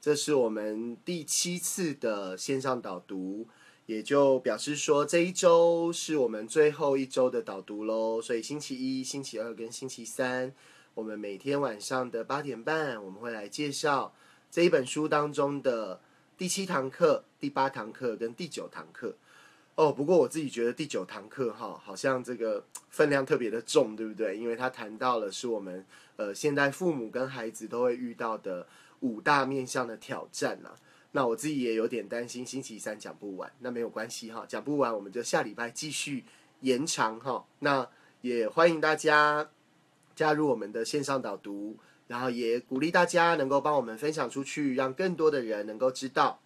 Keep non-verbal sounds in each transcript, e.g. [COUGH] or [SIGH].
这是我们第七次的线上导读，也就表示说这一周是我们最后一周的导读喽。所以星期一、星期二跟星期三，我们每天晚上的八点半，我们会来介绍这一本书当中的第七堂课、第八堂课跟第九堂课。哦，不过我自己觉得第九堂课哈，好像这个分量特别的重，对不对？因为他谈到了是我们呃现代父母跟孩子都会遇到的五大面向的挑战呐。那我自己也有点担心星期三讲不完，那没有关系哈，讲不完我们就下礼拜继续延长哈。那也欢迎大家加入我们的线上导读，然后也鼓励大家能够帮我们分享出去，让更多的人能够知道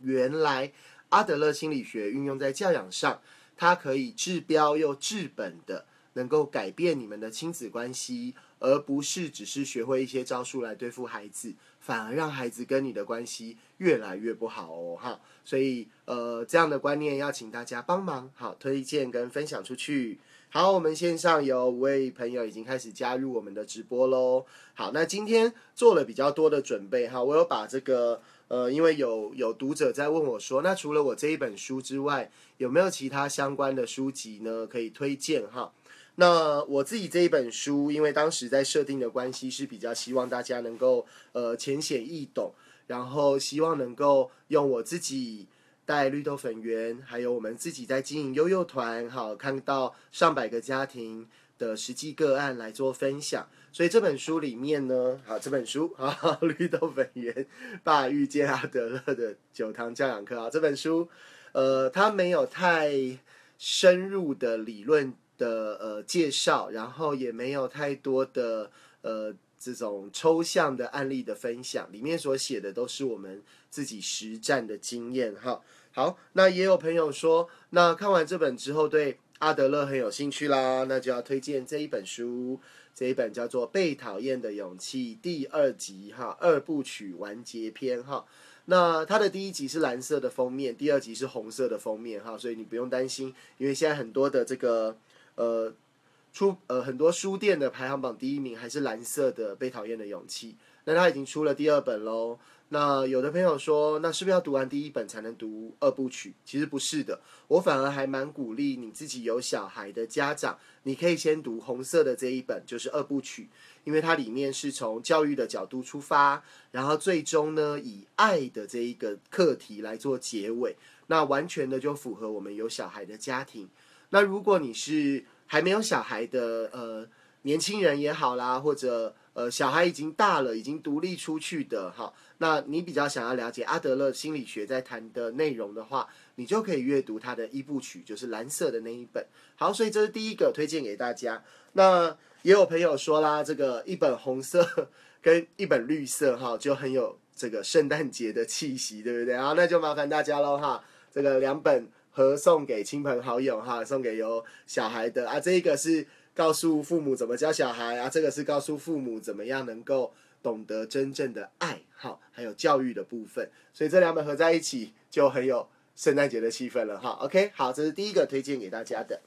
原来。阿德勒心理学运用在教养上，它可以治标又治本的，能够改变你们的亲子关系，而不是只是学会一些招数来对付孩子，反而让孩子跟你的关系越来越不好哦，哈。所以，呃，这样的观念要请大家帮忙，好推荐跟分享出去。好，我们线上有五位朋友已经开始加入我们的直播喽。好，那今天做了比较多的准备，哈，我有把这个。呃，因为有有读者在问我说，那除了我这一本书之外，有没有其他相关的书籍呢？可以推荐哈。那我自己这一本书，因为当时在设定的关系是比较希望大家能够呃浅显易懂，然后希望能够用我自己带绿豆粉圆，还有我们自己在经营悠悠团，好看到上百个家庭的实际个案来做分享。所以这本书里面呢，好，这本书啊，绿豆粉圆爸遇见阿德勒的九堂教养课啊，这本书，呃，它没有太深入的理论的呃介绍，然后也没有太多的呃这种抽象的案例的分享，里面所写的都是我们自己实战的经验哈。好，那也有朋友说，那看完这本之后对阿德勒很有兴趣啦，那就要推荐这一本书。这一本叫做《被讨厌的勇气》第二集哈，二部曲完结篇哈。那它的第一集是蓝色的封面，第二集是红色的封面哈，所以你不用担心，因为现在很多的这个呃出呃很多书店的排行榜第一名还是蓝色的《被讨厌的勇气》，那它已经出了第二本喽。那有的朋友说，那是不是要读完第一本才能读二部曲？其实不是的，我反而还蛮鼓励你自己有小孩的家长，你可以先读红色的这一本，就是二部曲，因为它里面是从教育的角度出发，然后最终呢以爱的这一个课题来做结尾，那完全的就符合我们有小孩的家庭。那如果你是还没有小孩的呃年轻人也好啦，或者呃小孩已经大了，已经独立出去的哈。那你比较想要了解阿德勒心理学在谈的内容的话，你就可以阅读他的一部曲，就是蓝色的那一本。好，所以这是第一个推荐给大家。那也有朋友说啦，这个一本红色 [LAUGHS] 跟一本绿色哈，就很有这个圣诞节的气息，对不对？好，那就麻烦大家喽哈，这个两本和送给亲朋好友哈，送给有小孩的啊。这一个是告诉父母怎么教小孩啊，这个是告诉父母怎么样能够。懂得真正的爱，好，还有教育的部分，所以这两本合在一起就很有圣诞节的气氛了，哈。OK，好，这是第一个推荐给大家的。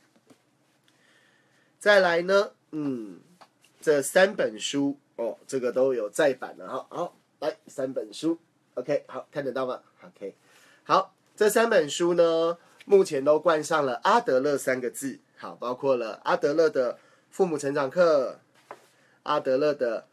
再来呢，嗯，这三本书哦，这个都有再版了，哈。好，来三本书，OK，好看得到吗？OK，好，这三本书呢，目前都冠上了阿德勒三个字，好，包括了阿德勒的父母成长课，阿德勒的。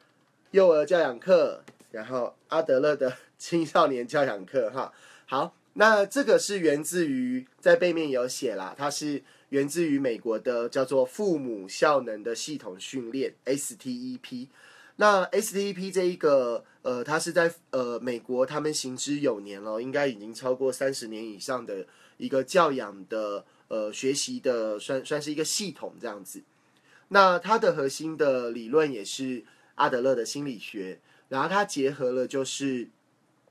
幼儿教养课，然后阿德勒的青少年教养课，哈，好，那这个是源自于在背面有写啦，它是源自于美国的叫做父母效能的系统训练 STEP。那 STEP 这一个，呃，它是在呃美国他们行之有年了，应该已经超过三十年以上的一个教养的呃学习的，算算是一个系统这样子。那它的核心的理论也是。阿德勒的心理学，然后它结合了就是，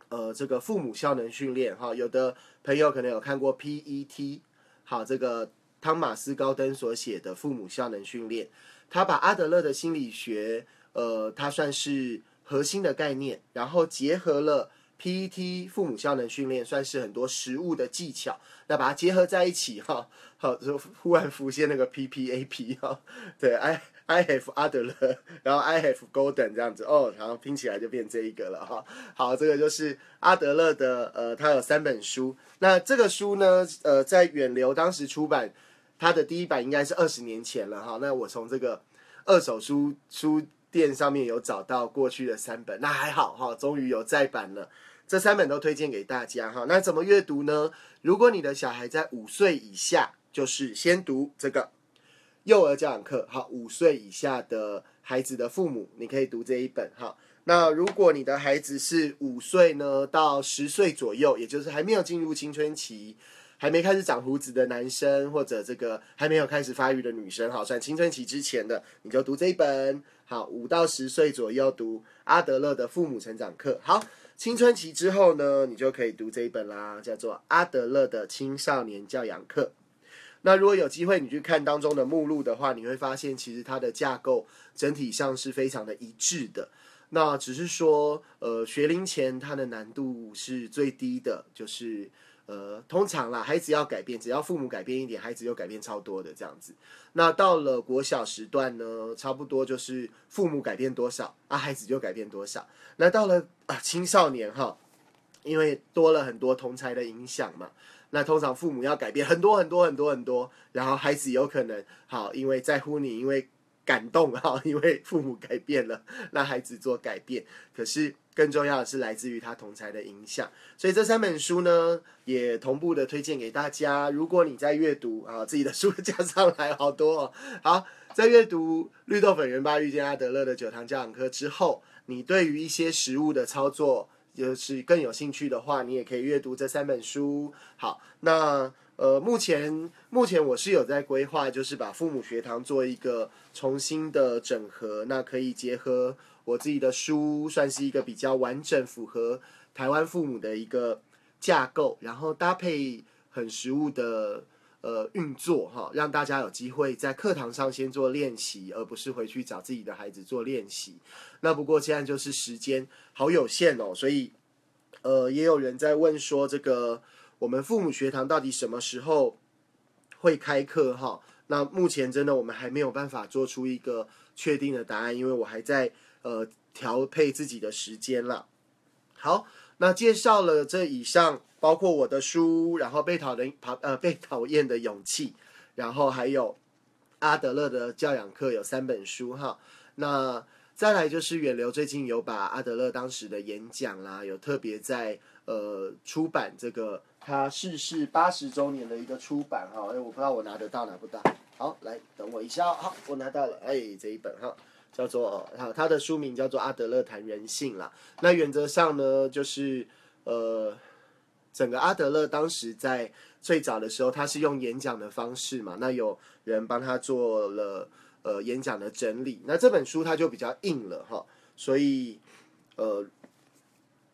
呃，这个父母效能训练哈，有的朋友可能有看过 PET，好，这个汤马斯高登所写的父母效能训练，他把阿德勒的心理学，呃，它算是核心的概念，然后结合了 PET 父母效能训练算是很多实物的技巧，那把它结合在一起哈，好就忽然浮现那个 PPAP 哈，对，I I have 阿德勒，然后 I have Golden 这样子哦，然后拼起来就变这一个了哈。好，这个就是阿德勒的呃，他有三本书，那这个书呢，呃，在远流当时出版，它的第一版应该是二十年前了哈。那我从这个二手书书。店上面有找到过去的三本，那还好哈，终于有再版了。这三本都推荐给大家哈。那怎么阅读呢？如果你的小孩在五岁以下，就是先读这个幼儿教养课。好，五岁以下的孩子的父母，你可以读这一本哈。那如果你的孩子是五岁呢到十岁左右，也就是还没有进入青春期。还没开始长胡子的男生，或者这个还没有开始发育的女生，好，算青春期之前的，你就读这一本。好，五到十岁左右读阿德勒的父母成长课。好，青春期之后呢，你就可以读这一本啦，叫做阿德勒的青少年教养课。那如果有机会你去看当中的目录的话，你会发现其实它的架构整体上是非常的一致的。那只是说，呃，学龄前它的难度是最低的，就是。呃，通常啦，孩子要改变，只要父母改变一点，孩子就改变超多的这样子。那到了国小时段呢，差不多就是父母改变多少啊，孩子就改变多少。那到了啊青少年哈，因为多了很多同才的影响嘛，那通常父母要改变很多很多很多很多，然后孩子有可能好，因为在乎你，因为感动哈，因为父母改变了，那孩子做改变，可是。更重要的是来自于他同才的影响，所以这三本书呢也同步的推荐给大家。如果你在阅读啊，自己的书加上来好多哦。好，在阅读绿豆粉圆吧遇见阿德勒的九堂教养课之后，你对于一些食物的操作就是更有兴趣的话，你也可以阅读这三本书。好，那呃，目前目前我是有在规划，就是把父母学堂做一个重新的整合，那可以结合。我自己的书算是一个比较完整、符合台湾父母的一个架构，然后搭配很实务的呃运作哈，让大家有机会在课堂上先做练习，而不是回去找自己的孩子做练习。那不过现在就是时间好有限哦，所以呃也有人在问说，这个我们父母学堂到底什么时候会开课哈？那目前真的我们还没有办法做出一个确定的答案，因为我还在。呃，调配自己的时间了。好，那介绍了这以上，包括我的书，然后被讨人讨呃被讨厌的勇气，然后还有阿德勒的教养课有三本书哈。那再来就是远流最近有把阿德勒当时的演讲啦，有特别在呃出版这个他逝世八十周年的一个出版哈。哎，我不知道我拿得到拿不到。好，来等我一下，好，我拿到了，哎，这一本哈。叫做哈，他的书名叫做《阿德勒谈人性》啦。那原则上呢，就是呃，整个阿德勒当时在最早的时候，他是用演讲的方式嘛。那有人帮他做了呃演讲的整理。那这本书它就比较硬了哈。所以呃，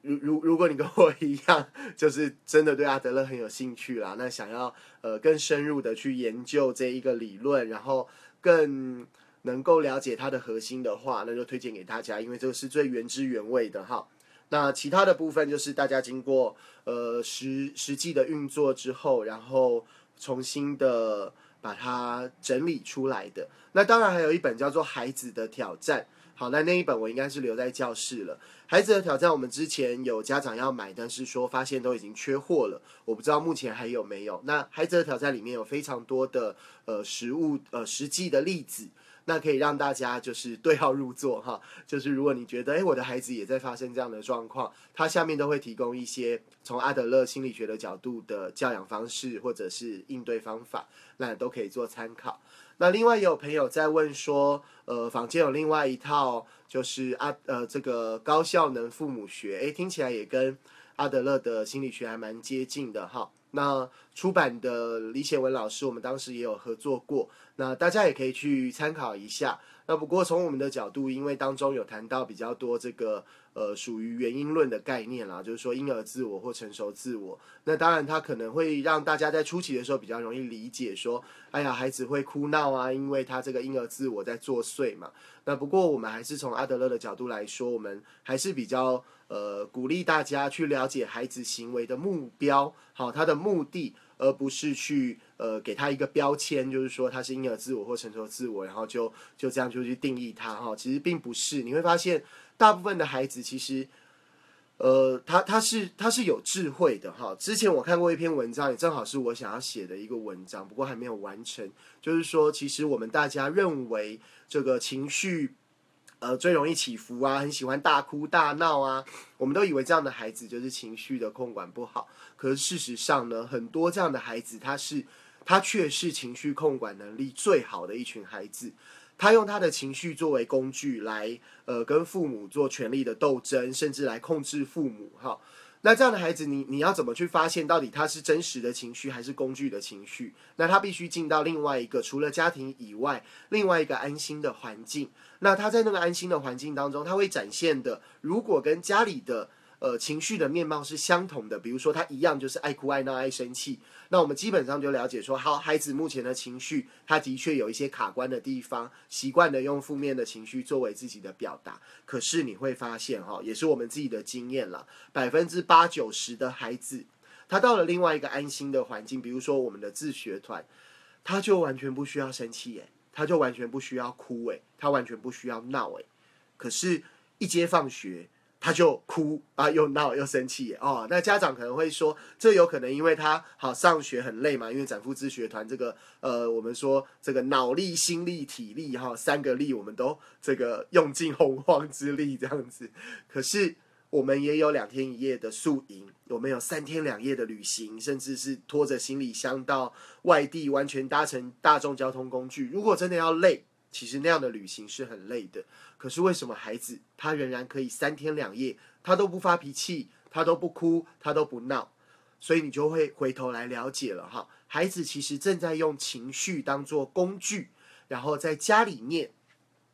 如如如果你跟我一样，就是真的对阿德勒很有兴趣啦，那想要呃更深入的去研究这一个理论，然后更。能够了解它的核心的话，那就推荐给大家，因为这个是最原汁原味的哈。那其他的部分就是大家经过呃实实际的运作之后，然后重新的把它整理出来的。那当然还有一本叫做《孩子的挑战》。好，那那一本我应该是留在教室了。《孩子的挑战》我们之前有家长要买，但是说发现都已经缺货了，我不知道目前还有没有。那《孩子的挑战》里面有非常多的呃实物呃实际的例子。那可以让大家就是对号入座哈，[LAUGHS] 就是如果你觉得哎我的孩子也在发生这样的状况，他下面都会提供一些从阿德勒心理学的角度的教养方式或者是应对方法，那都可以做参考。那另外也有朋友在问说，呃，坊间有另外一套就是阿呃这个高效能父母学，哎听起来也跟阿德勒的心理学还蛮接近的哈。那出版的李显文老师，我们当时也有合作过，那大家也可以去参考一下。那不过从我们的角度，因为当中有谈到比较多这个呃属于原因论的概念啦，就是说婴儿自我或成熟自我。那当然它可能会让大家在初期的时候比较容易理解，说哎呀孩子会哭闹啊，因为他这个婴儿自我在作祟嘛。那不过我们还是从阿德勒的角度来说，我们还是比较。呃鼓励大家去了解孩子行为的目标，好，他的目的，而不是去呃给他一个标签，就是说他是婴儿自我或成熟自我，然后就就这样就去定义他哈。其实并不是，你会发现大部分的孩子其实。呃，他他是他是有智慧的哈。之前我看过一篇文章，也正好是我想要写的一个文章，不过还没有完成。就是说，其实我们大家认为这个情绪，呃，最容易起伏啊，很喜欢大哭大闹啊，我们都以为这样的孩子就是情绪的控管不好。可是事实上呢，很多这样的孩子，他是他却是情绪控管能力最好的一群孩子。他用他的情绪作为工具来，呃，跟父母做权力的斗争，甚至来控制父母。哈，那这样的孩子，你你要怎么去发现到底他是真实的情绪还是工具的情绪？那他必须进到另外一个除了家庭以外，另外一个安心的环境。那他在那个安心的环境当中，他会展现的，如果跟家里的。呃，情绪的面貌是相同的，比如说他一样就是爱哭爱闹爱生气，那我们基本上就了解说，好，孩子目前的情绪，他的确有一些卡关的地方，习惯的用负面的情绪作为自己的表达。可是你会发现，哈，也是我们自己的经验了，百分之八九十的孩子，他到了另外一个安心的环境，比如说我们的自学团，他就完全不需要生气，诶，他就完全不需要哭，诶，他完全不需要闹，诶，可是，一接放学。他就哭啊，又闹又生气哦。那家长可能会说，这有可能因为他好上学很累嘛，因为展夫之学团这个呃，我们说这个脑力、心力、体力哈三个力，我们都这个用尽洪荒之力这样子。可是我们也有两天一夜的宿营，我们有三天两夜的旅行，甚至是拖着行李箱到外地，完全搭乘大众交通工具。如果真的要累。其实那样的旅行是很累的，可是为什么孩子他仍然可以三天两夜，他都不发脾气，他都不哭，他都不闹？所以你就会回头来了解了哈，孩子其实正在用情绪当做工具，然后在家里面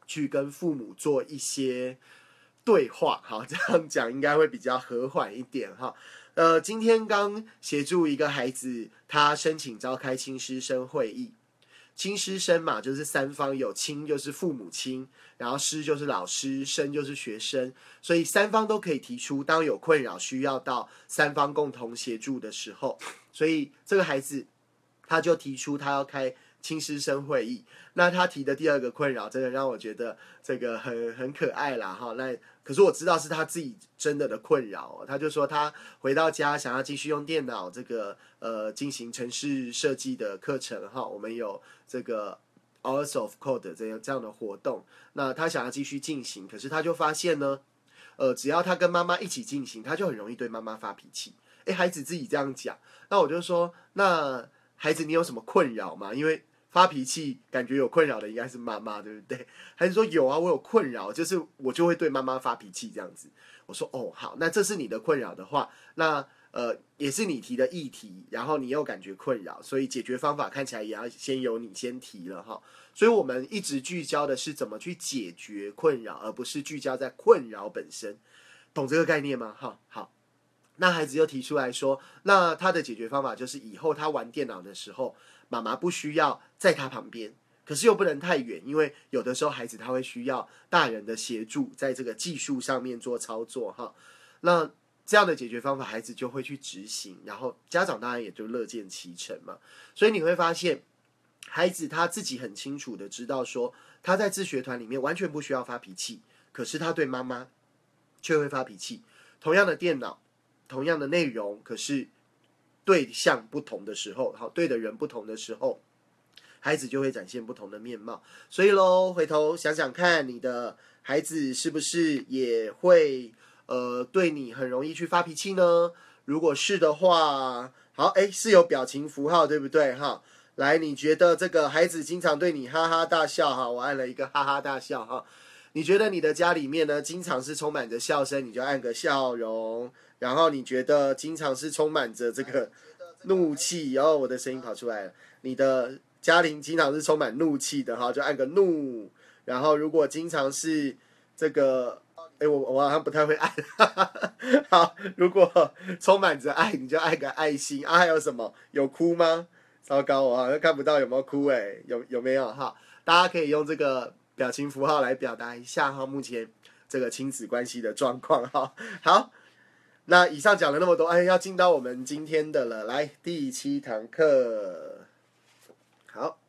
去跟父母做一些对话。好，这样讲应该会比较和缓一点哈。呃，今天刚协助一个孩子，他申请召开亲师生会议。亲师生嘛，就是三方有亲就是父母亲，然后师就是老师，生就是学生，所以三方都可以提出，当有困扰需要到三方共同协助的时候，所以这个孩子他就提出他要开。亲师生会议，那他提的第二个困扰，真的让我觉得这个很很可爱啦哈。那可是我知道是他自己真的的困扰，他就说他回到家想要继续用电脑这个呃进行城市设计的课程哈。我们有这个 Hours of Code 这样这样的活动，那他想要继续进行，可是他就发现呢，呃，只要他跟妈妈一起进行，他就很容易对妈妈发脾气。诶，孩子自己这样讲，那我就说那。孩子，你有什么困扰吗？因为发脾气感觉有困扰的应该是妈妈，对不对？[LAUGHS] 还是说有啊，我有困扰，就是我就会对妈妈发脾气这样子。我说哦，好，那这是你的困扰的话，那呃也是你提的议题，然后你又感觉困扰，所以解决方法看起来也要先由你先提了哈。所以我们一直聚焦的是怎么去解决困扰，而不是聚焦在困扰本身，懂这个概念吗？哈，好。那孩子又提出来说，那他的解决方法就是以后他玩电脑的时候，妈妈不需要在他旁边，可是又不能太远，因为有的时候孩子他会需要大人的协助，在这个技术上面做操作哈。那这样的解决方法，孩子就会去执行，然后家长当然也就乐见其成嘛。所以你会发现，孩子他自己很清楚的知道说，他在自学团里面完全不需要发脾气，可是他对妈妈却会发脾气。同样的电脑。同样的内容，可是对象不同的时候，好对的人不同的时候，孩子就会展现不同的面貌。所以喽，回头想想看，你的孩子是不是也会呃对你很容易去发脾气呢？如果是的话，好，哎，是有表情符号对不对？哈，来，你觉得这个孩子经常对你哈哈大笑哈？我按了一个哈哈大笑哈。你觉得你的家里面呢，经常是充满着笑声，你就按个笑容。然后你觉得经常是充满着这个怒气，然后我的声音跑出来了。你的家庭经常是充满怒气的哈，就按个怒。然后如果经常是这个，哎，我我好像不太会按。[LAUGHS] 好，如果充满着爱，你就按个爱心啊。还有什么？有哭吗？糟糕，我好像看不到有没有哭哎，有有没有哈？大家可以用这个表情符号来表达一下哈。目前。这个亲子关系的状况哈。好，那以上讲了那么多，哎，要进到我们今天的了，来第七堂课。好，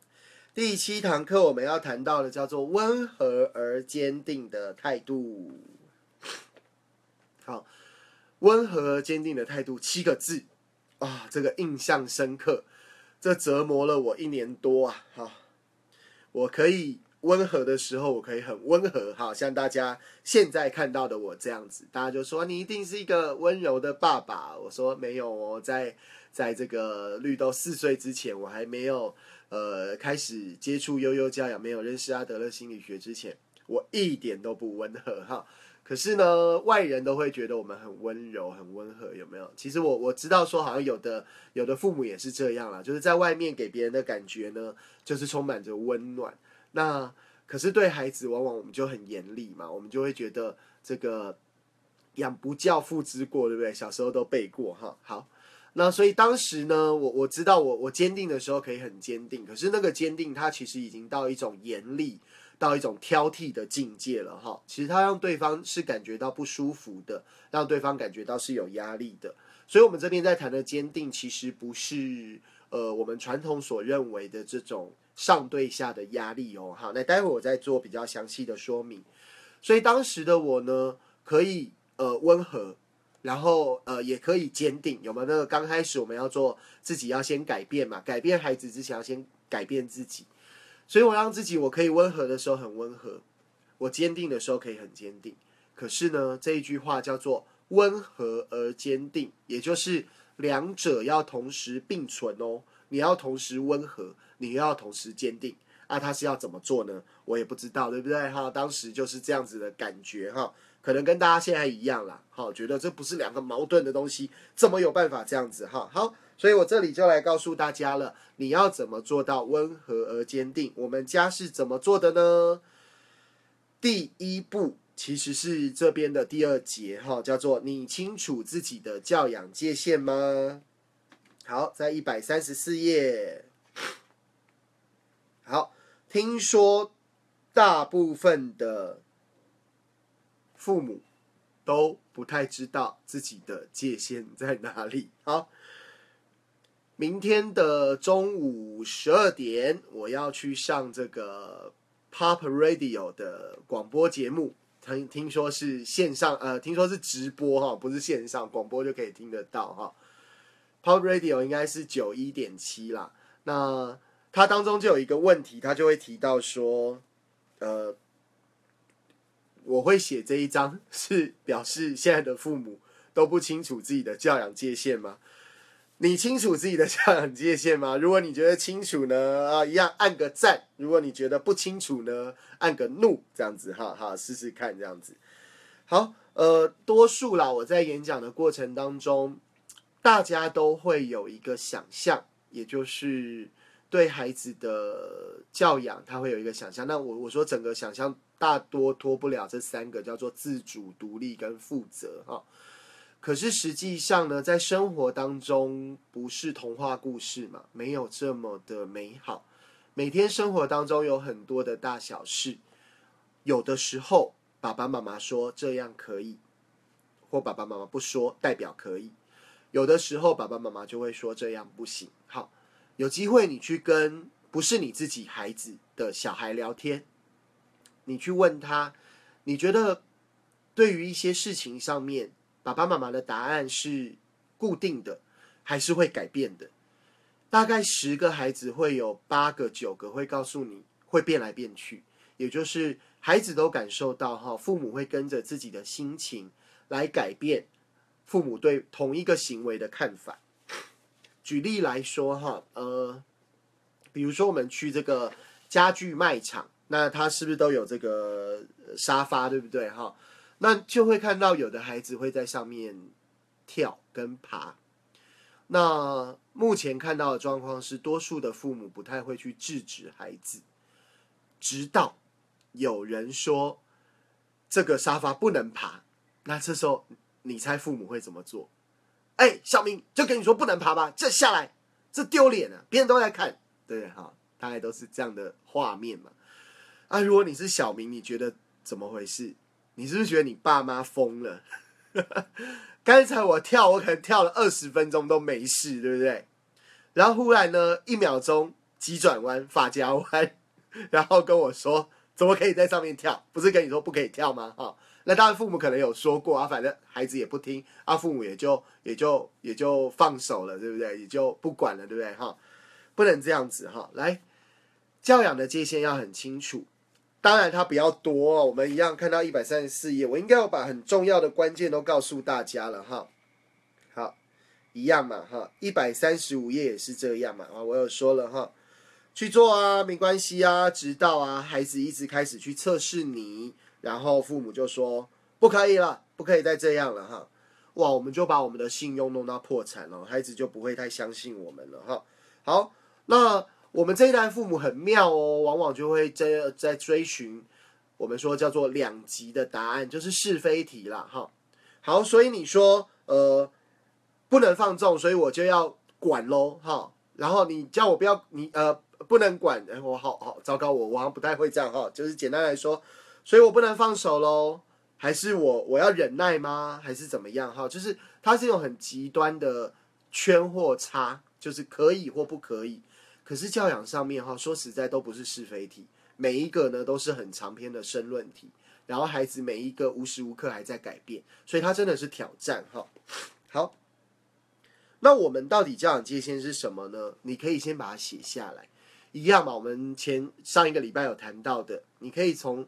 第七堂课我们要谈到的叫做温和而坚定的态度。好，温和而坚定的态度七个字啊，这个印象深刻，这折磨了我一年多啊！哈，我可以。温和的时候，我可以很温和，好像大家现在看到的我这样子，大家就说你一定是一个温柔的爸爸。我说没有哦，在在这个绿豆四岁之前，我还没有呃开始接触悠悠教养，没有认识阿德勒心理学之前，我一点都不温和哈。可是呢，外人都会觉得我们很温柔、很温和，有没有？其实我我知道说，好像有的有的父母也是这样啦，就是在外面给别人的感觉呢，就是充满着温暖。那可是对孩子，往往我们就很严厉嘛，我们就会觉得这个养不教父之过，对不对？小时候都背过哈。好，那所以当时呢，我我知道我我坚定的时候可以很坚定，可是那个坚定，它其实已经到一种严厉，到一种挑剔的境界了哈。其实它让对方是感觉到不舒服的，让对方感觉到是有压力的。所以，我们这边在谈的坚定，其实不是呃我们传统所认为的这种。上对下的压力哦，好，那待会儿我再做比较详细的说明。所以当时的我呢，可以呃温和，然后呃也可以坚定，有没有？那个刚开始我们要做自己要先改变嘛，改变孩子之前要先改变自己。所以我让自己我可以温和的时候很温和，我坚定的时候可以很坚定。可是呢，这一句话叫做温和而坚定，也就是两者要同时并存哦，你要同时温和。你要同时坚定啊，他是要怎么做呢？我也不知道，对不对？哈，当时就是这样子的感觉哈，可能跟大家现在一样啦，哈，觉得这不是两个矛盾的东西，怎么有办法这样子哈？好，所以我这里就来告诉大家了，你要怎么做到温和而坚定？我们家是怎么做的呢？第一步其实是这边的第二节哈，叫做你清楚自己的教养界限吗？好，在一百三十四页。好，听说大部分的父母都不太知道自己的界限在哪里。好，明天的中午十二点，我要去上这个 Pop Radio 的广播节目。听听说是线上，呃，听说是直播哈，不是线上广播就可以听得到哈。Pop Radio 应该是九一点七啦。那他当中就有一个问题，他就会提到说，呃，我会写这一章是表示现在的父母都不清楚自己的教养界限吗？[LAUGHS] 你清楚自己的教养界限吗？如果你觉得清楚呢，啊，一样按个赞；如果你觉得不清楚呢，按个怒，这样子哈，哈，试试看这样子。好，呃，多数啦，我在演讲的过程当中，大家都会有一个想象，也就是。对孩子的教养，他会有一个想象。那我我说整个想象大多脱不了这三个，叫做自主、独立跟负责哈。可是实际上呢，在生活当中不是童话故事嘛，没有这么的美好。每天生活当中有很多的大小事，有的时候爸爸妈妈说这样可以，或爸爸妈妈不说代表可以；有的时候爸爸妈妈就会说这样不行。好。有机会，你去跟不是你自己孩子的小孩聊天，你去问他，你觉得对于一些事情上面，爸爸妈妈的答案是固定的，还是会改变的？大概十个孩子会有八个、九个会告诉你会变来变去，也就是孩子都感受到哈，父母会跟着自己的心情来改变父母对同一个行为的看法。举例来说，哈，呃，比如说我们去这个家具卖场，那它是不是都有这个沙发，对不对？哈，那就会看到有的孩子会在上面跳跟爬。那目前看到的状况是，多数的父母不太会去制止孩子，直到有人说这个沙发不能爬，那这时候你猜父母会怎么做？哎，小明就跟你说不能爬吧，这下来这丢脸啊，别人都在看，对哈，大概都是这样的画面嘛。啊，如果你是小明，你觉得怎么回事？你是不是觉得你爸妈疯了？[LAUGHS] 刚才我跳，我可能跳了二十分钟都没事，对不对？然后忽然呢，一秒钟急转弯、发夹弯，然后跟我说：“怎么可以在上面跳？不是跟你说不可以跳吗？”哈，那当然父母可能有说过啊，反正孩子也不听啊，父母也就也就也就放手了，对不对？也就不管了，对不对？哈，不能这样子哈。来，教养的界限要很清楚。当然，它比较多。我们一样看到一百三十四页，我应该要把很重要的关键都告诉大家了哈。好，一样嘛哈。一百三十五页也是这样嘛啊，我有说了哈，去做啊，没关系啊，直到啊孩子一直开始去测试你，然后父母就说不可以了，不可以再这样了哈。哇，我们就把我们的信用弄到破产了，孩子就不会太相信我们了哈。好，那。我们这一代父母很妙哦，往往就会在在追寻我们说叫做两极的答案，就是是非题啦，哈。好，所以你说呃不能放纵，所以我就要管喽，哈。然后你叫我不要你呃不能管，哎，我好好糟糕，我我好像不太会这样哈。就是简单来说，所以我不能放手喽，还是我我要忍耐吗？还是怎么样？哈，就是它是一种很极端的圈或差，就是可以或不可以。可是教养上面哈，说实在都不是是非题，每一个呢都是很长篇的申论题，然后孩子每一个无时无刻还在改变，所以它真的是挑战哈。好，那我们到底教养界限是什么呢？你可以先把它写下来，一样嘛。我们前上一个礼拜有谈到的，你可以从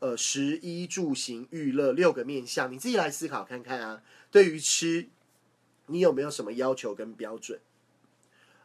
呃食衣住行娱乐六个面向，你自己来思考看看啊。对于吃，你有没有什么要求跟标准？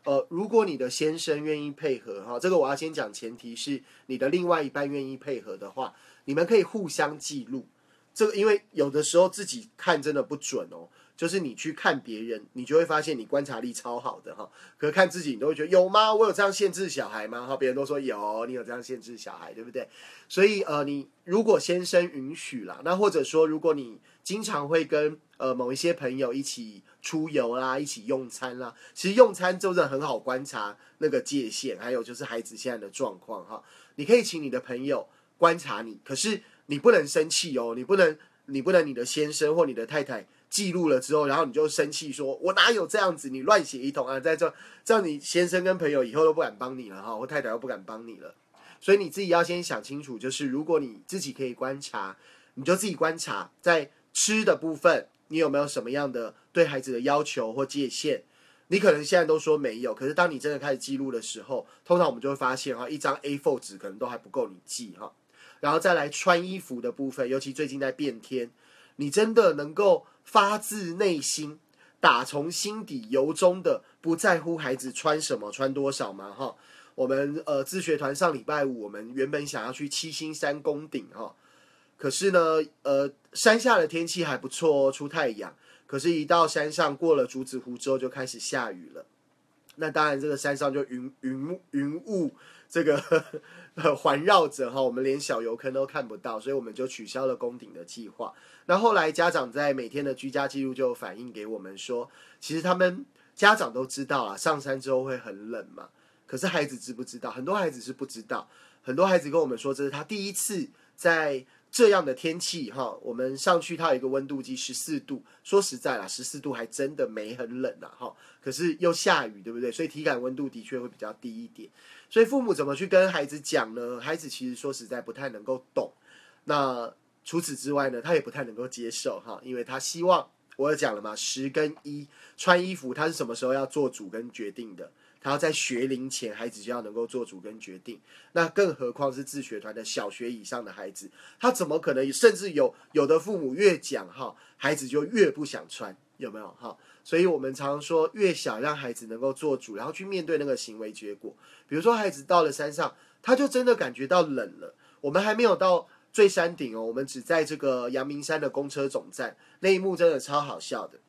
呃，如果你的先生愿意配合哈，这个我要先讲，前提是你的另外一半愿意配合的话，你们可以互相记录。这个因为有的时候自己看真的不准哦，就是你去看别人，你就会发现你观察力超好的哈，可是看自己你都会觉得有吗？我有这样限制小孩吗？哈，别人都说有，你有这样限制小孩，对不对？所以呃，你如果先生允许啦，那或者说如果你经常会跟呃某一些朋友一起。出游啦，一起用餐啦，其实用餐就是很好观察那个界限，还有就是孩子现在的状况哈。你可以请你的朋友观察你，可是你不能生气哦，你不能，你不能你的先生或你的太太记录了之后，然后你就生气说：“我哪有这样子？你乱写一通啊！”在这，这样你先生跟朋友以后都不敢帮你了哈，或太太都不敢帮你了。所以你自己要先想清楚，就是如果你自己可以观察，你就自己观察在吃的部分。你有没有什么样的对孩子的要求或界限？你可能现在都说没有，可是当你真的开始记录的时候，通常我们就会发现哈，一张 A4 纸可能都还不够你记哈。然后再来穿衣服的部分，尤其最近在变天，你真的能够发自内心、打从心底、由衷的不在乎孩子穿什么、穿多少吗？哈，我们呃自学团上礼拜五，我们原本想要去七星山宫顶哈。可是呢，呃，山下的天气还不错，出太阳。可是，一到山上过了竹子湖之后，就开始下雨了。那当然，这个山上就云云云雾这个 [LAUGHS] 环绕着哈，我们连小油坑都看不到，所以我们就取消了攻顶的计划。那后来家长在每天的居家记录就反映给我们说，其实他们家长都知道啊，上山之后会很冷嘛。可是孩子知不知道？很多孩子是不知道。很多孩子跟我们说，这是他第一次在。这样的天气哈，我们上去它有一个温度计十四度，说实在啦，十四度还真的没很冷呐哈。可是又下雨，对不对？所以体感温度的确会比较低一点。所以父母怎么去跟孩子讲呢？孩子其实说实在不太能够懂。那除此之外呢，他也不太能够接受哈，因为他希望我有讲了嘛，十跟一穿衣服，他是什么时候要做主跟决定的？他要在学龄前，孩子就要能够做主跟决定。那更何况是自学团的小学以上的孩子，他怎么可能？甚至有有的父母越讲哈，孩子就越不想穿，有没有哈？所以我们常说，越小让孩子能够做主，然后去面对那个行为结果。比如说，孩子到了山上，他就真的感觉到冷了。我们还没有到最山顶哦，我们只在这个阳明山的公车总站，那一幕真的超好笑的。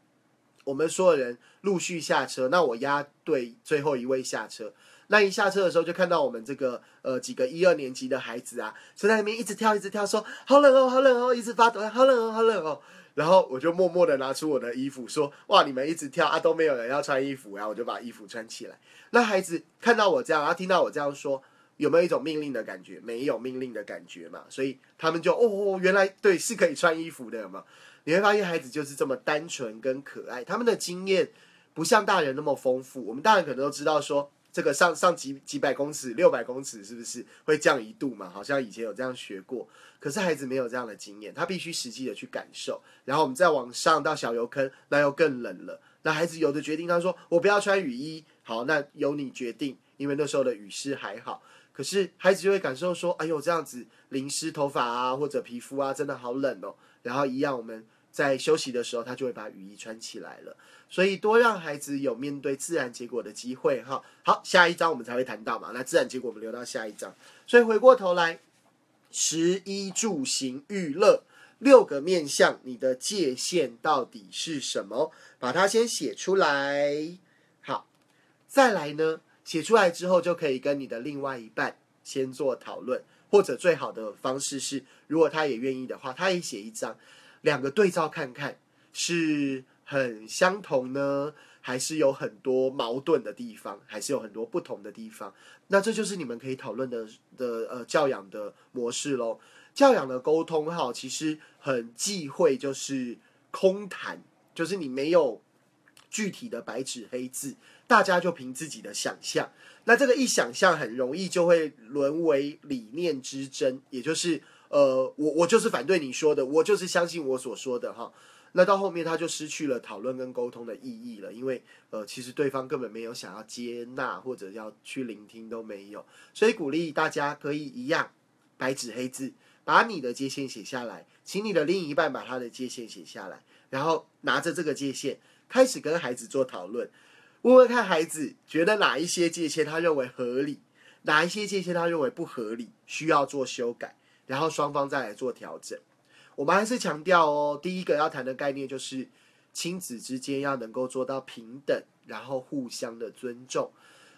我们所有人陆续下车，那我押对最后一位下车。那一下车的时候，就看到我们这个呃几个一二年级的孩子啊，就在那边一直跳，一直跳，说好冷哦，好冷哦，一直发抖，好冷哦，好冷哦。然后我就默默的拿出我的衣服，说哇，你们一直跳啊，都没有人要穿衣服，然后我就把衣服穿起来。那孩子看到我这样，然后听到我这样说，有没有一种命令的感觉？没有命令的感觉嘛，所以他们就哦，原来对是可以穿衣服的嘛。你会发现孩子就是这么单纯跟可爱，他们的经验不像大人那么丰富。我们大人可能都知道说，这个上上几几百公尺、六百公尺是不是会降一度嘛？好像以前有这样学过。可是孩子没有这样的经验，他必须实际的去感受。然后我们再往上到小油坑，那又更冷了。那孩子有的决定，他说我不要穿雨衣，好，那由你决定，因为那时候的雨势还好。可是孩子就会感受说，哎呦，这样子淋湿头发啊，或者皮肤啊，真的好冷哦。然后一样，我们在休息的时候，他就会把雨衣穿起来了。所以多让孩子有面对自然结果的机会，哈。好，下一章我们才会谈到嘛。那自然结果我们留到下一章。所以回过头来。食衣住行娱乐六个面向，你的界限到底是什么？把它先写出来。好，再来呢，写出来之后就可以跟你的另外一半先做讨论，或者最好的方式是，如果他也愿意的话，他也写一张，两个对照看看，是很相同呢。还是有很多矛盾的地方，还是有很多不同的地方。那这就是你们可以讨论的的呃教养的模式喽。教养的沟通哈，其实很忌讳就是空谈，就是你没有具体的白纸黑字，大家就凭自己的想象。那这个一想象，很容易就会沦为理念之争，也就是呃，我我就是反对你说的，我就是相信我所说的哈。那到后面他就失去了讨论跟沟通的意义了，因为呃，其实对方根本没有想要接纳或者要去聆听都没有，所以鼓励大家可以一样白纸黑字把你的界限写下来，请你的另一半把他的界限写下来，然后拿着这个界限开始跟孩子做讨论，问问看孩子觉得哪一些界限他认为合理，哪一些界限他认为不合理，需要做修改，然后双方再来做调整。我们还是强调哦，第一个要谈的概念就是亲子之间要能够做到平等，然后互相的尊重。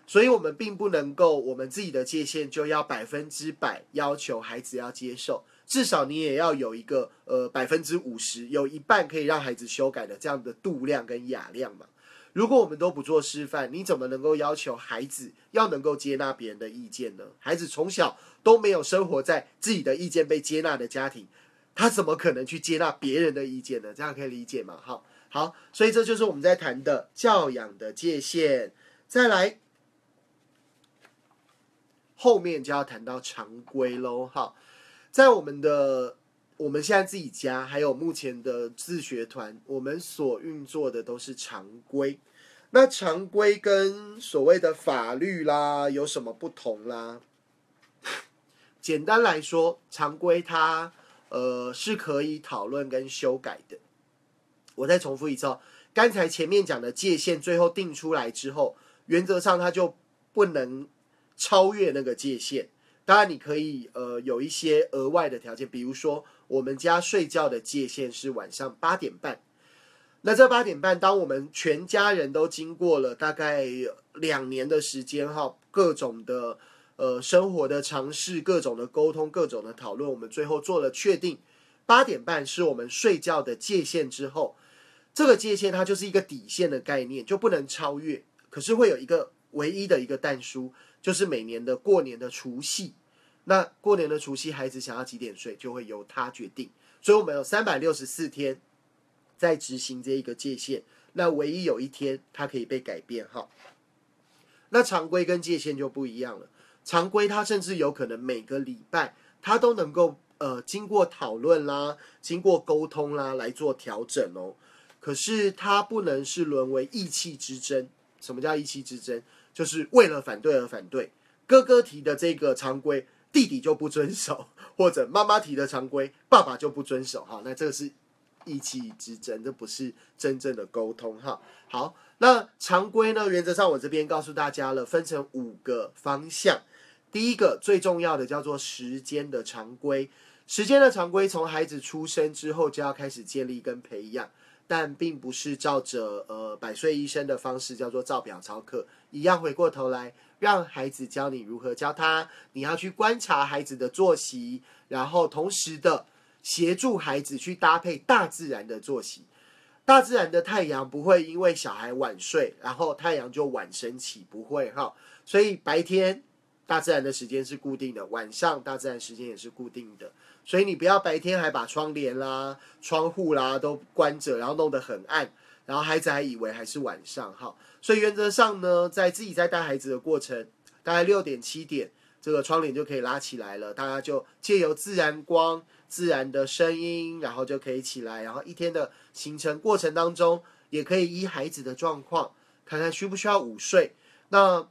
所以，我们并不能够我们自己的界限就要百分之百要求孩子要接受，至少你也要有一个呃百分之五十，有一半可以让孩子修改的这样的度量跟雅量嘛。如果我们都不做示范，你怎么能够要求孩子要能够接纳别人的意见呢？孩子从小都没有生活在自己的意见被接纳的家庭。他怎么可能去接纳别人的意见呢？这样可以理解吗？好，好，所以这就是我们在谈的教养的界限。再来，后面就要谈到常规喽。哈，在我们的我们现在自己家，还有目前的自学团，我们所运作的都是常规。那常规跟所谓的法律啦有什么不同啦？[LAUGHS] 简单来说，常规它。呃，是可以讨论跟修改的。我再重复一次哦，刚才前面讲的界限，最后定出来之后，原则上它就不能超越那个界限。当然，你可以呃有一些额外的条件，比如说我们家睡觉的界限是晚上八点半。那这八点半，当我们全家人都经过了大概两年的时间哈，各种的。呃，生活的尝试，各种的沟通，各种的讨论，我们最后做了确定，八点半是我们睡觉的界限之后，这个界限它就是一个底线的概念，就不能超越。可是会有一个唯一的一个淡书，就是每年的过年的除夕，那过年的除夕，孩子想要几点睡，就会由他决定。所以我们有三百六十四天在执行这一个界限，那唯一有一天它可以被改变哈。那常规跟界限就不一样了。常规，它甚至有可能每个礼拜，它都能够呃经过讨论啦，经过沟通啦来做调整哦。可是它不能是沦为意气之争。什么叫意气之争？就是为了反对而反对。哥哥提的这个常规，弟弟就不遵守；[LAUGHS] 或者妈妈提的常规，爸爸就不遵守。哈，那这个是意气之争，这不是真正的沟通。哈，好，那常规呢？原则上我这边告诉大家了，分成五个方向。第一个最重要的叫做时间的常规，时间的常规从孩子出生之后就要开始建立跟培养，但并不是照着呃百岁医生的方式叫做照表操课一样，回过头来让孩子教你如何教他，你要去观察孩子的作息，然后同时的协助孩子去搭配大自然的作息，大自然的太阳不会因为小孩晚睡，然后太阳就晚升起，不会哈，所以白天。大自然的时间是固定的，晚上大自然时间也是固定的，所以你不要白天还把窗帘啦、窗户啦都关着，然后弄得很暗，然后孩子还以为还是晚上哈。所以原则上呢，在自己在带孩子的过程，大概六点七点，这个窗帘就可以拉起来了，大家就借由自然光、自然的声音，然后就可以起来，然后一天的行程过程当中，也可以依孩子的状况，看看需不需要午睡。那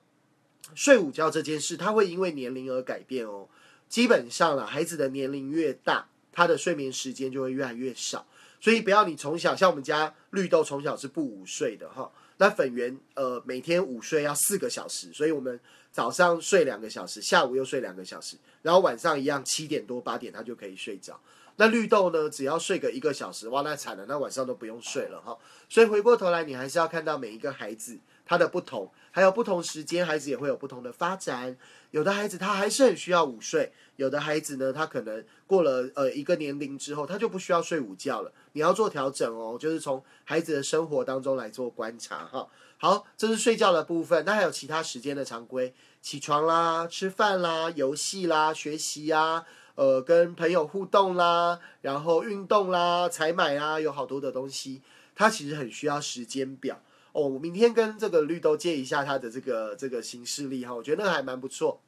睡午觉这件事，它会因为年龄而改变哦。基本上了，孩子的年龄越大，他的睡眠时间就会越来越少。所以不要你从小像我们家绿豆从小是不午睡的哈。那粉圆呃每天午睡要四个小时，所以我们早上睡两个小时，下午又睡两个小时，然后晚上一样七点多八点他就可以睡着。那绿豆呢，只要睡个一个小时，哇，那惨了，那晚上都不用睡了哈。所以回过头来，你还是要看到每一个孩子他的不同。还有不同时间，孩子也会有不同的发展。有的孩子他还是很需要午睡，有的孩子呢，他可能过了呃一个年龄之后，他就不需要睡午觉了。你要做调整哦，就是从孩子的生活当中来做观察哈。好，这是睡觉的部分，那还有其他时间的常规，起床啦、吃饭啦、游戏啦、学习呀、呃跟朋友互动啦，然后运动啦、采买啊，有好多的东西，它其实很需要时间表。哦，我明天跟这个绿豆借一下他的这个这个新势力哈，我觉得那个还蛮不错。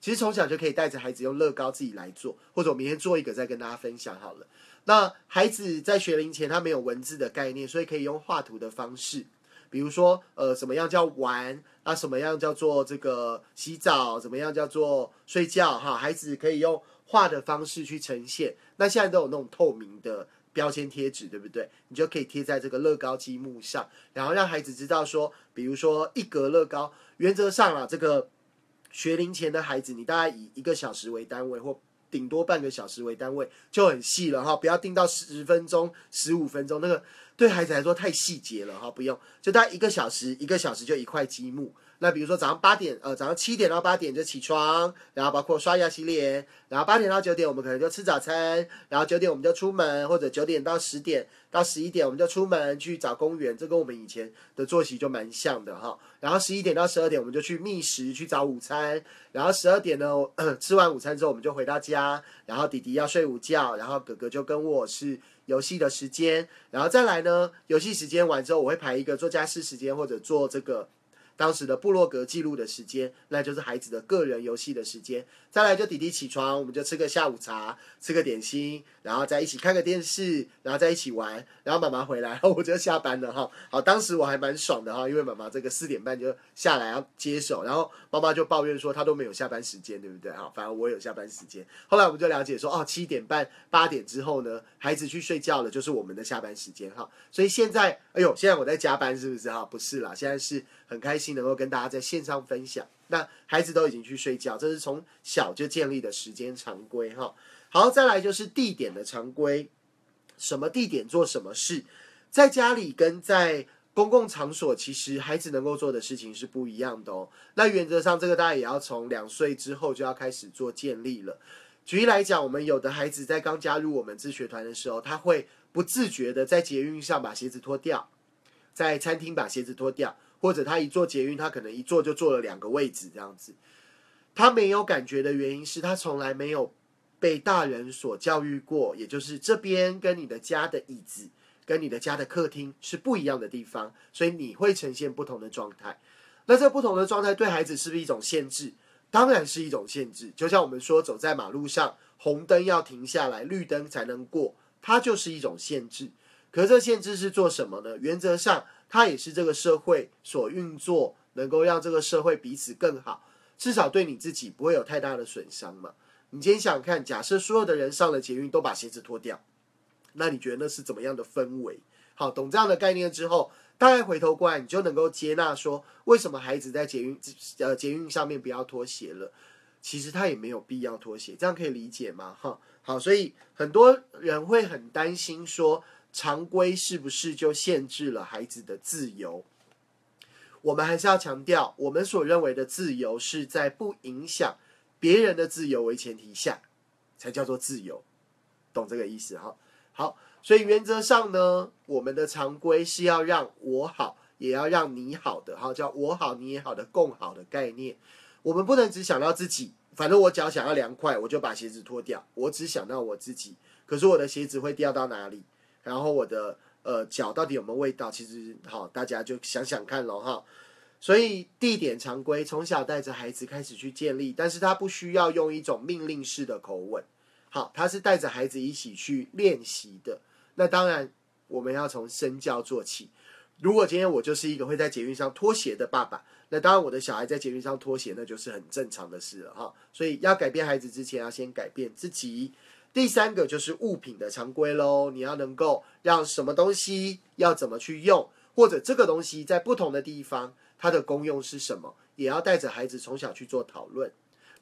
其实从小就可以带着孩子用乐高自己来做，或者我明天做一个再跟大家分享好了。那孩子在学龄前他没有文字的概念，所以可以用画图的方式，比如说呃，什么样叫玩啊，什么样叫做这个洗澡，怎么样叫做睡觉哈，孩子可以用画的方式去呈现。那现在都有那种透明的。标签贴纸对不对？你就可以贴在这个乐高积木上，然后让孩子知道说，比如说一格乐高，原则上啊，这个学龄前的孩子，你大概以一个小时为单位，或顶多半个小时为单位，就很细了哈，不要定到十分钟、十五分钟，那个对孩子来说太细节了哈，不用，就大概一个小时，一个小时就一块积木。那比如说早上八点，呃，早上七点到八点就起床，然后包括刷牙洗脸，然后八点到九点我们可能就吃早餐，然后九点我们就出门，或者九点到十点到十一点我们就出门去找公园，这跟我们以前的作息就蛮像的哈。然后十一点到十二点我们就去觅食去找午餐，然后十二点呢 [COUGHS] 吃完午餐之后我们就回到家，然后弟弟要睡午觉，然后哥哥就跟我是游戏的时间，然后再来呢游戏时间完之后我会排一个做家事时间或者做这个。当时的部落格记录的时间，那就是孩子的个人游戏的时间。再来就弟弟起床，我们就吃个下午茶，吃个点心，然后再一起看个电视，然后再一起玩。然后妈妈回来，[LAUGHS] 我就下班了哈。好，当时我还蛮爽的哈，因为妈妈这个四点半就下来要接手，然后妈妈就抱怨说她都没有下班时间，对不对？哈，反而我有下班时间。后来我们就了解说，哦，七点半八点之后呢，孩子去睡觉了，就是我们的下班时间哈。所以现在，哎呦，现在我在加班是不是哈？不是啦，现在是很开心。能够跟大家在线上分享，那孩子都已经去睡觉，这是从小就建立的时间常规哈。好，再来就是地点的常规，什么地点做什么事，在家里跟在公共场所，其实孩子能够做的事情是不一样的哦。那原则上，这个大家也要从两岁之后就要开始做建立了。举例来讲，我们有的孩子在刚加入我们自学团的时候，他会不自觉的在捷运上把鞋子脱掉，在餐厅把鞋子脱掉。或者他一坐捷运，他可能一坐就坐了两个位置这样子，他没有感觉的原因是他从来没有被大人所教育过，也就是这边跟你的家的椅子跟你的家的客厅是不一样的地方，所以你会呈现不同的状态。那这不同的状态对孩子是不是一种限制？当然是一种限制。就像我们说走在马路上，红灯要停下来，绿灯才能过，它就是一种限制。可这限制是做什么呢？原则上。它也是这个社会所运作，能够让这个社会彼此更好，至少对你自己不会有太大的损伤嘛。你今天想看，假设所有的人上了捷运都把鞋子脱掉，那你觉得那是怎么样的氛围？好，懂这样的概念之后，大概回头过来，你就能够接纳说，为什么孩子在捷运呃捷运上面不要脱鞋了？其实他也没有必要脱鞋，这样可以理解吗？哈，好，所以很多人会很担心说。常规是不是就限制了孩子的自由？我们还是要强调，我们所认为的自由是在不影响别人的自由为前提下，才叫做自由，懂这个意思哈？好，所以原则上呢，我们的常规是要让我好，也要让你好的哈，叫我好你也好的共好的概念。我们不能只想到自己，反正我脚想要凉快，我就把鞋子脱掉，我只想到我自己。可是我的鞋子会掉到哪里？然后我的呃脚到底有没有味道？其实好，大家就想想看喽哈。所以地点常规，从小带着孩子开始去建立，但是他不需要用一种命令式的口吻，好，他是带着孩子一起去练习的。那当然，我们要从身教做起。如果今天我就是一个会在捷运上脱鞋的爸爸，那当然我的小孩在捷运上脱鞋，那就是很正常的事了哈。所以要改变孩子之前，要先改变自己。第三个就是物品的常规喽，你要能够让什么东西要怎么去用，或者这个东西在不同的地方。它的功用是什么？也要带着孩子从小去做讨论。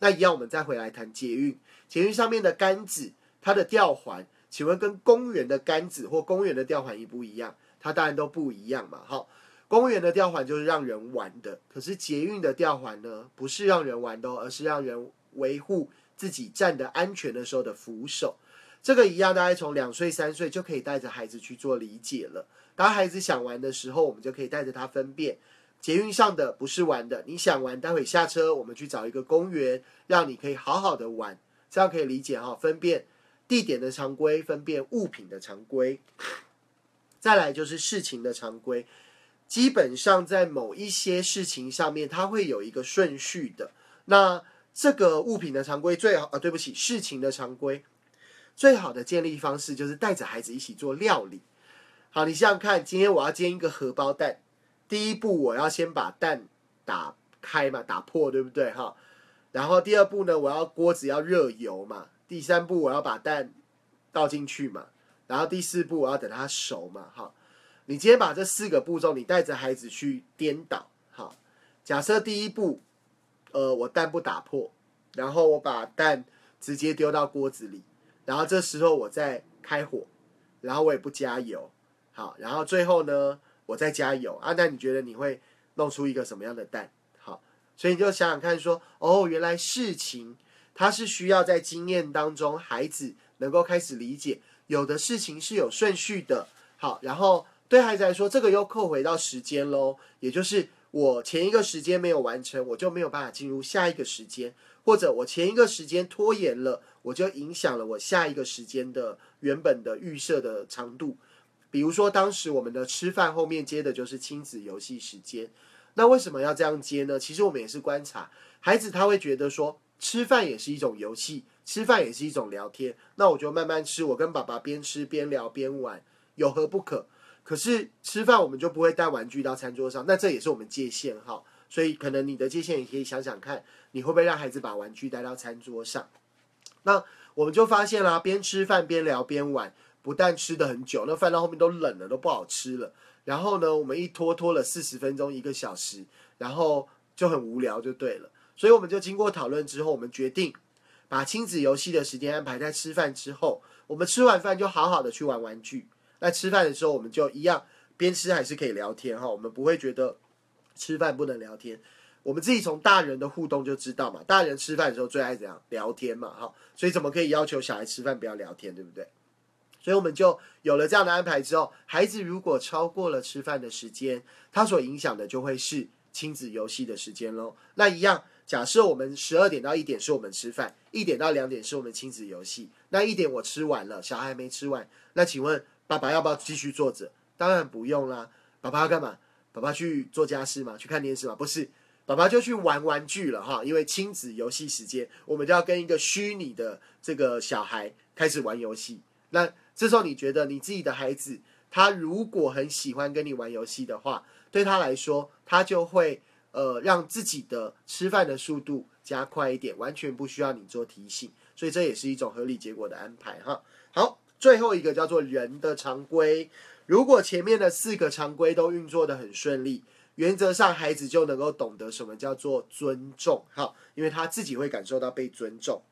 那一样，我们再回来谈捷运。捷运上面的杆子，它的吊环，请问跟公园的杆子或公园的吊环一不一样？它当然都不一样嘛。好，公园的吊环就是让人玩的，可是捷运的吊环呢，不是让人玩的，哦而是让人维护自己站的安全的时候的扶手。这个一样，大概从两岁三岁就可以带着孩子去做理解了。当孩子想玩的时候，我们就可以带着他分辨。捷运上的不是玩的，你想玩，待会下车，我们去找一个公园，让你可以好好的玩，这样可以理解哈。分辨地点的常规，分辨物品的常规，再来就是事情的常规。基本上在某一些事情上面，它会有一个顺序的。那这个物品的常规最好啊，对不起，事情的常规最好的建立方式就是带着孩子一起做料理。好，你想想看，今天我要煎一个荷包蛋。第一步，我要先把蛋打开嘛，打破，对不对哈？然后第二步呢，我要锅子要热油嘛。第三步，我要把蛋倒进去嘛。然后第四步，我要等它熟嘛。哈，你今天把这四个步骤，你带着孩子去颠倒。好，假设第一步，呃，我蛋不打破，然后我把蛋直接丢到锅子里，然后这时候我再开火，然后我也不加油。好，然后最后呢？我再加油啊！那你觉得你会弄出一个什么样的蛋？好，所以你就想想看，说哦，原来事情它是需要在经验当中，孩子能够开始理解，有的事情是有顺序的。好，然后对孩子来说，这个又扣回到时间喽，也就是我前一个时间没有完成，我就没有办法进入下一个时间，或者我前一个时间拖延了，我就影响了我下一个时间的原本的预设的长度。比如说，当时我们的吃饭后面接的就是亲子游戏时间，那为什么要这样接呢？其实我们也是观察孩子，他会觉得说，吃饭也是一种游戏，吃饭也是一种聊天。那我就慢慢吃，我跟爸爸边吃边聊边玩，有何不可？可是吃饭我们就不会带玩具到餐桌上，那这也是我们界限哈。所以可能你的界限也可以想想看，你会不会让孩子把玩具带到餐桌上？那我们就发现啦，边吃饭边聊边玩。不但吃的很久，那饭到后面都冷了，都不好吃了。然后呢，我们一拖拖了四十分钟、一个小时，然后就很无聊，就对了。所以我们就经过讨论之后，我们决定把亲子游戏的时间安排在吃饭之后。我们吃完饭就好好的去玩玩具。那吃饭的时候，我们就一样边吃还是可以聊天哈。我们不会觉得吃饭不能聊天。我们自己从大人的互动就知道嘛，大人吃饭的时候最爱怎样聊天嘛哈。所以怎么可以要求小孩吃饭不要聊天，对不对？所以我们就有了这样的安排之后，孩子如果超过了吃饭的时间，他所影响的就会是亲子游戏的时间喽。那一样，假设我们十二点到一点是我们吃饭，一点到两点是我们亲子游戏。那一点我吃完了，小孩还没吃完，那请问爸爸要不要继续坐着？当然不用啦。爸爸要干嘛？爸爸去做家事吗？去看电视吗？不是，爸爸就去玩玩具了哈。因为亲子游戏时间，我们就要跟一个虚拟的这个小孩开始玩游戏。那这时候你觉得你自己的孩子，他如果很喜欢跟你玩游戏的话，对他来说，他就会呃让自己的吃饭的速度加快一点，完全不需要你做提醒，所以这也是一种合理结果的安排哈。好，最后一个叫做人的常规，如果前面的四个常规都运作的很顺利，原则上孩子就能够懂得什么叫做尊重哈，因为他自己会感受到被尊重。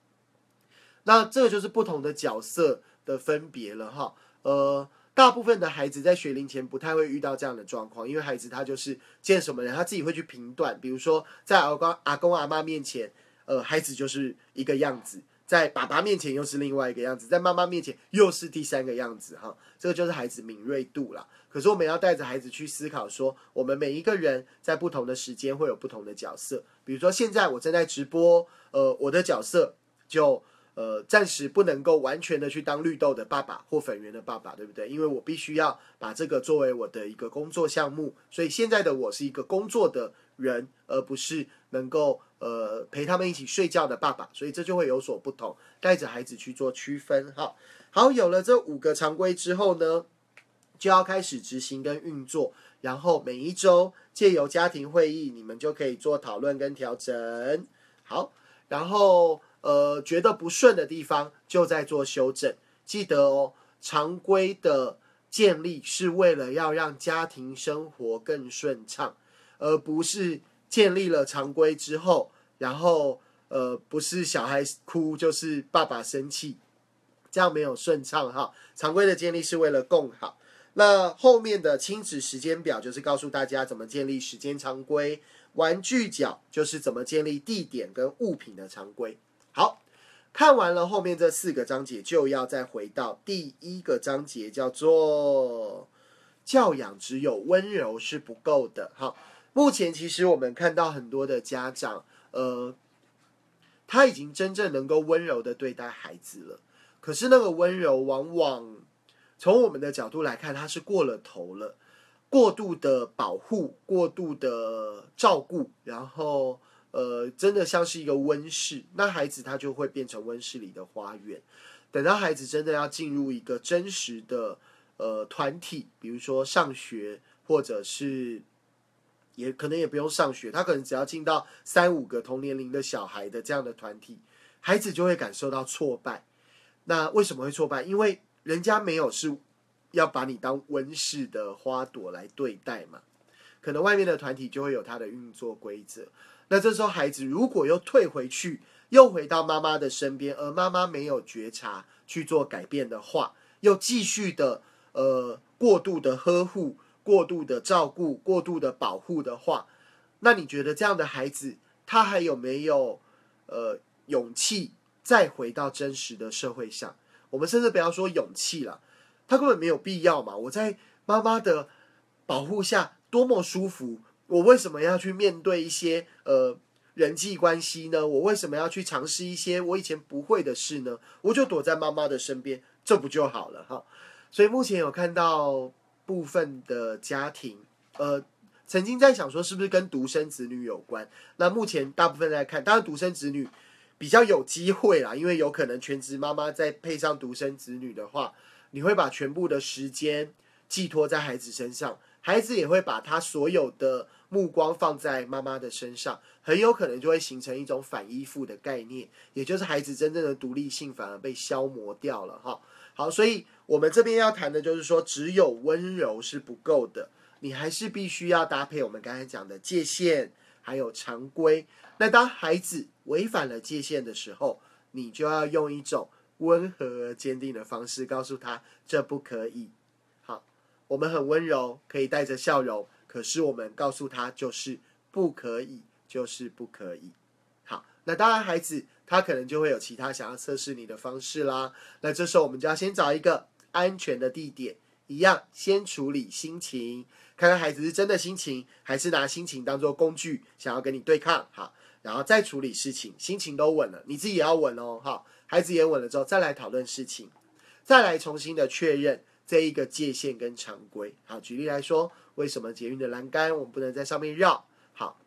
那这个就是不同的角色。的分别了哈，呃，大部分的孩子在学龄前不太会遇到这样的状况，因为孩子他就是见什么人，他自己会去评断。比如说在阿公阿公阿妈面前，呃，孩子就是一个样子，在爸爸面前又是另外一个样子，在妈妈面前又是第三个样子哈。这个就是孩子敏锐度啦。可是我们要带着孩子去思考，说我们每一个人在不同的时间会有不同的角色。比如说现在我正在直播，呃，我的角色就呃暂时不能够完全的去当绿豆的爸爸或粉圆的爸爸，对不对？因为我必须要把这个作为我的一个工作项目，所以现在的我是一个工作的人，而不是能够呃陪他们一起睡觉的爸爸，所以这就会有所不同，带着孩子去做区分。哈，好，有了这五个常规之后呢？就要开始执行跟运作，然后每一周借由家庭会议，你们就可以做讨论跟调整。好，然后呃觉得不顺的地方就在做修正。记得哦，常规的建立是为了要让家庭生活更顺畅，而不是建立了常规之后，然后呃不是小孩哭就是爸爸生气，这样没有顺畅哈。常规的建立是为了共好。那后面的亲子时间表就是告诉大家怎么建立时间常规，玩具角就是怎么建立地点跟物品的常规。好看完了后面这四个章节，就要再回到第一个章节，叫做教养只有温柔是不够的。好，目前其实我们看到很多的家长，呃，他已经真正能够温柔的对待孩子了，可是那个温柔往往。从我们的角度来看，他是过了头了，过度的保护，过度的照顾，然后呃，真的像是一个温室，那孩子他就会变成温室里的花园。等到孩子真的要进入一个真实的呃团体，比如说上学，或者是也可能也不用上学，他可能只要进到三五个同年龄的小孩的这样的团体，孩子就会感受到挫败。那为什么会挫败？因为人家没有是要把你当温室的花朵来对待嘛？可能外面的团体就会有它的运作规则。那这时候孩子如果又退回去，又回到妈妈的身边，而妈妈没有觉察去做改变的话，又继续的呃过度的呵护、过度的照顾、过度的保护的话，那你觉得这样的孩子他还有没有呃勇气再回到真实的社会上？我们甚至不要说勇气了，他根本没有必要嘛！我在妈妈的保护下多么舒服，我为什么要去面对一些呃人际关系呢？我为什么要去尝试一些我以前不会的事呢？我就躲在妈妈的身边，这不就好了哈？所以目前有看到部分的家庭，呃，曾经在想说是不是跟独生子女有关？那目前大部分在看，当然独生子女。比较有机会啦，因为有可能全职妈妈再配上独生子女的话，你会把全部的时间寄托在孩子身上，孩子也会把他所有的目光放在妈妈的身上，很有可能就会形成一种反依附的概念，也就是孩子真正的独立性反而被消磨掉了哈。好，所以我们这边要谈的就是说，只有温柔是不够的，你还是必须要搭配我们刚才讲的界限，还有常规。那当孩子违反了界限的时候，你就要用一种温和而坚定的方式告诉他这不可以。好，我们很温柔，可以带着笑容，可是我们告诉他就是不可以，就是不可以。好，那当然孩子他可能就会有其他想要测试你的方式啦。那这时候我们就要先找一个安全的地点，一样先处理心情，看看孩子是真的心情，还是拿心情当做工具想要跟你对抗。好。然后再处理事情，心情都稳了，你自己也要稳哦，哈，孩子也稳了之后，再来讨论事情，再来重新的确认这一个界限跟常规。好，举例来说，为什么捷运的栏杆我们不能在上面绕？好，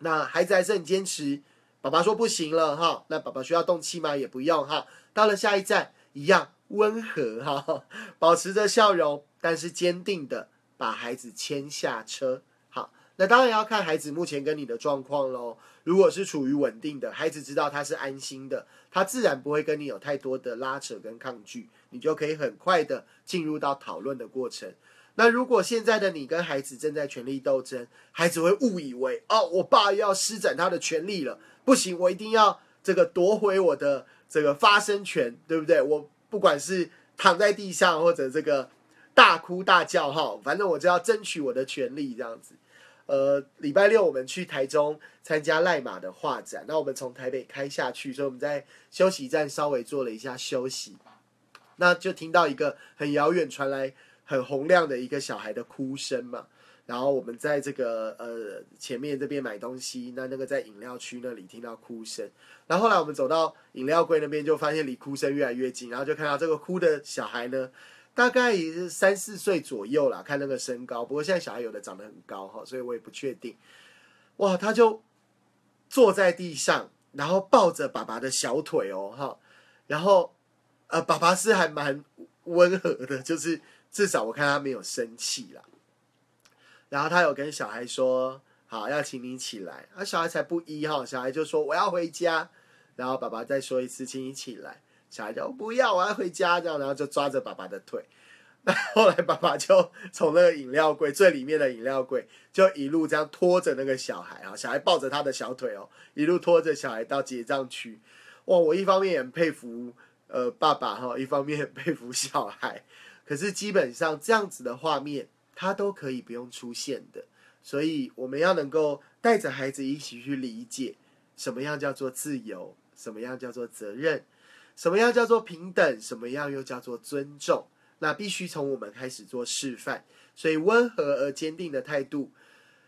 那孩子还是很坚持，爸爸说不行了，哈，那爸爸需要动气吗？也不用，哈。到了下一站，一样温和，哈，保持着笑容，但是坚定的把孩子牵下车。好，那当然要看孩子目前跟你的状况喽。如果是处于稳定的，孩子知道他是安心的，他自然不会跟你有太多的拉扯跟抗拒，你就可以很快的进入到讨论的过程。那如果现在的你跟孩子正在权力斗争，孩子会误以为哦，我爸要施展他的权力了，不行，我一定要这个夺回我的这个发声权，对不对？我不管是躺在地上或者这个大哭大叫哈，反正我就要争取我的权利这样子。呃，礼拜六我们去台中参加赖马的画展，那我们从台北开下去，所以我们在休息站稍微做了一下休息，那就听到一个很遥远传来很洪亮的一个小孩的哭声嘛。然后我们在这个呃前面这边买东西，那那个在饮料区那里听到哭声，然后后来我们走到饮料柜那边，就发现离哭声越来越近，然后就看到这个哭的小孩呢，大概也是三四岁左右啦，看那个身高，不过现在小孩有的长得很高哈，所以我也不确定。哇，他就坐在地上，然后抱着爸爸的小腿哦哈，然后呃爸爸是还蛮温和的，就是至少我看他没有生气啦。然后他有跟小孩说：“好，要请你起来。”啊，小孩才不依哈，小孩就说：“我要回家。”然后爸爸再说一次：“请你起来。”小孩就不要，我要回家。这样，然后就抓着爸爸的腿。那后来爸爸就从那个饮料柜最里面的饮料柜，就一路这样拖着那个小孩啊，小孩抱着他的小腿哦，一路拖着小孩到结账区。哇，我一方面也很佩服呃爸爸哈，一方面很佩服小孩。可是基本上这样子的画面。他都可以不用出现的，所以我们要能够带着孩子一起去理解什么样叫做自由，什么样叫做责任，什么样叫做平等，什么样又叫做尊重。那必须从我们开始做示范。所以温和而坚定的态度，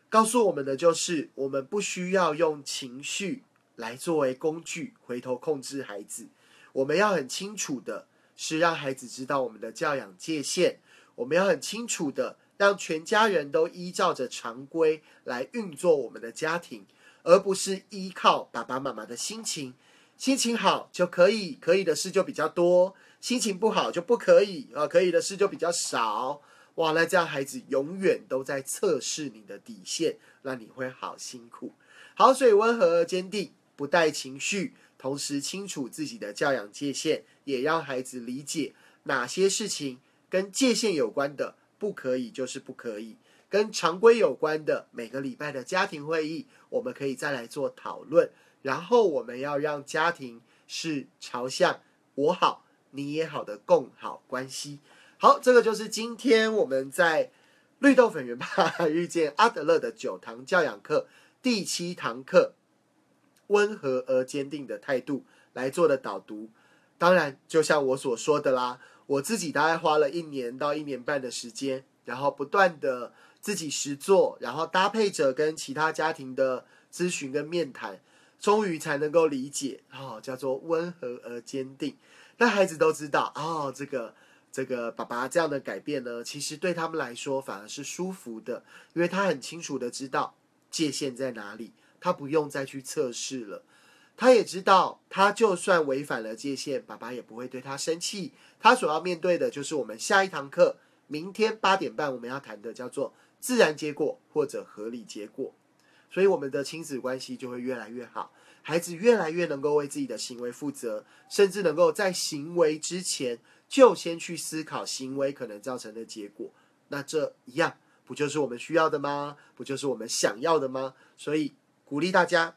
告诉我们的就是，我们不需要用情绪来作为工具，回头控制孩子。我们要很清楚的是，让孩子知道我们的教养界限。我们要很清楚的。让全家人都依照着常规来运作我们的家庭，而不是依靠爸爸妈妈的心情。心情好就可以，可以的事就比较多；心情不好就不可以啊，可以的事就比较少。哇，那这样孩子永远都在测试你的底线，那你会好辛苦。好，所以温和而坚定，不带情绪，同时清楚自己的教养界限，也让孩子理解哪些事情跟界限有关的。不可以就是不可以，跟常规有关的每个礼拜的家庭会议，我们可以再来做讨论。然后我们要让家庭是朝向我好你也好的共好关系。好，这个就是今天我们在绿豆粉圆吧 [LAUGHS] 遇见阿德勒的九堂教养课第七堂课，温和而坚定的态度来做的导读。当然，就像我所说的啦。我自己大概花了一年到一年半的时间，然后不断的自己实做，然后搭配着跟其他家庭的咨询跟面谈，终于才能够理解，哦，叫做温和而坚定。那孩子都知道，哦，这个这个爸爸这样的改变呢，其实对他们来说反而是舒服的，因为他很清楚的知道界限在哪里，他不用再去测试了。他也知道，他就算违反了界限，爸爸也不会对他生气。他所要面对的就是我们下一堂课，明天八点半我们要谈的叫做自然结果或者合理结果。所以我们的亲子关系就会越来越好，孩子越来越能够为自己的行为负责，甚至能够在行为之前就先去思考行为可能造成的结果。那这一样不就是我们需要的吗？不就是我们想要的吗？所以鼓励大家。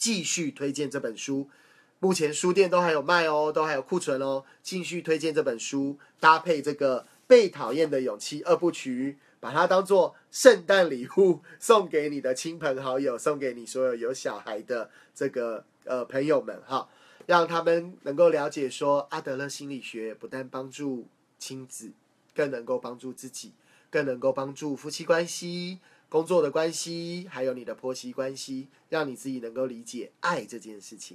继续推荐这本书，目前书店都还有卖哦，都还有库存哦。继续推荐这本书，搭配这个《被讨厌的勇气》二部曲，把它当做圣诞礼物送给你的亲朋好友，送给你所有有小孩的这个呃朋友们哈，让他们能够了解说，阿德勒心理学不但帮助亲子，更能够帮助自己，更能够帮助夫妻关系。工作的关系，还有你的婆媳关系，让你自己能够理解爱这件事情。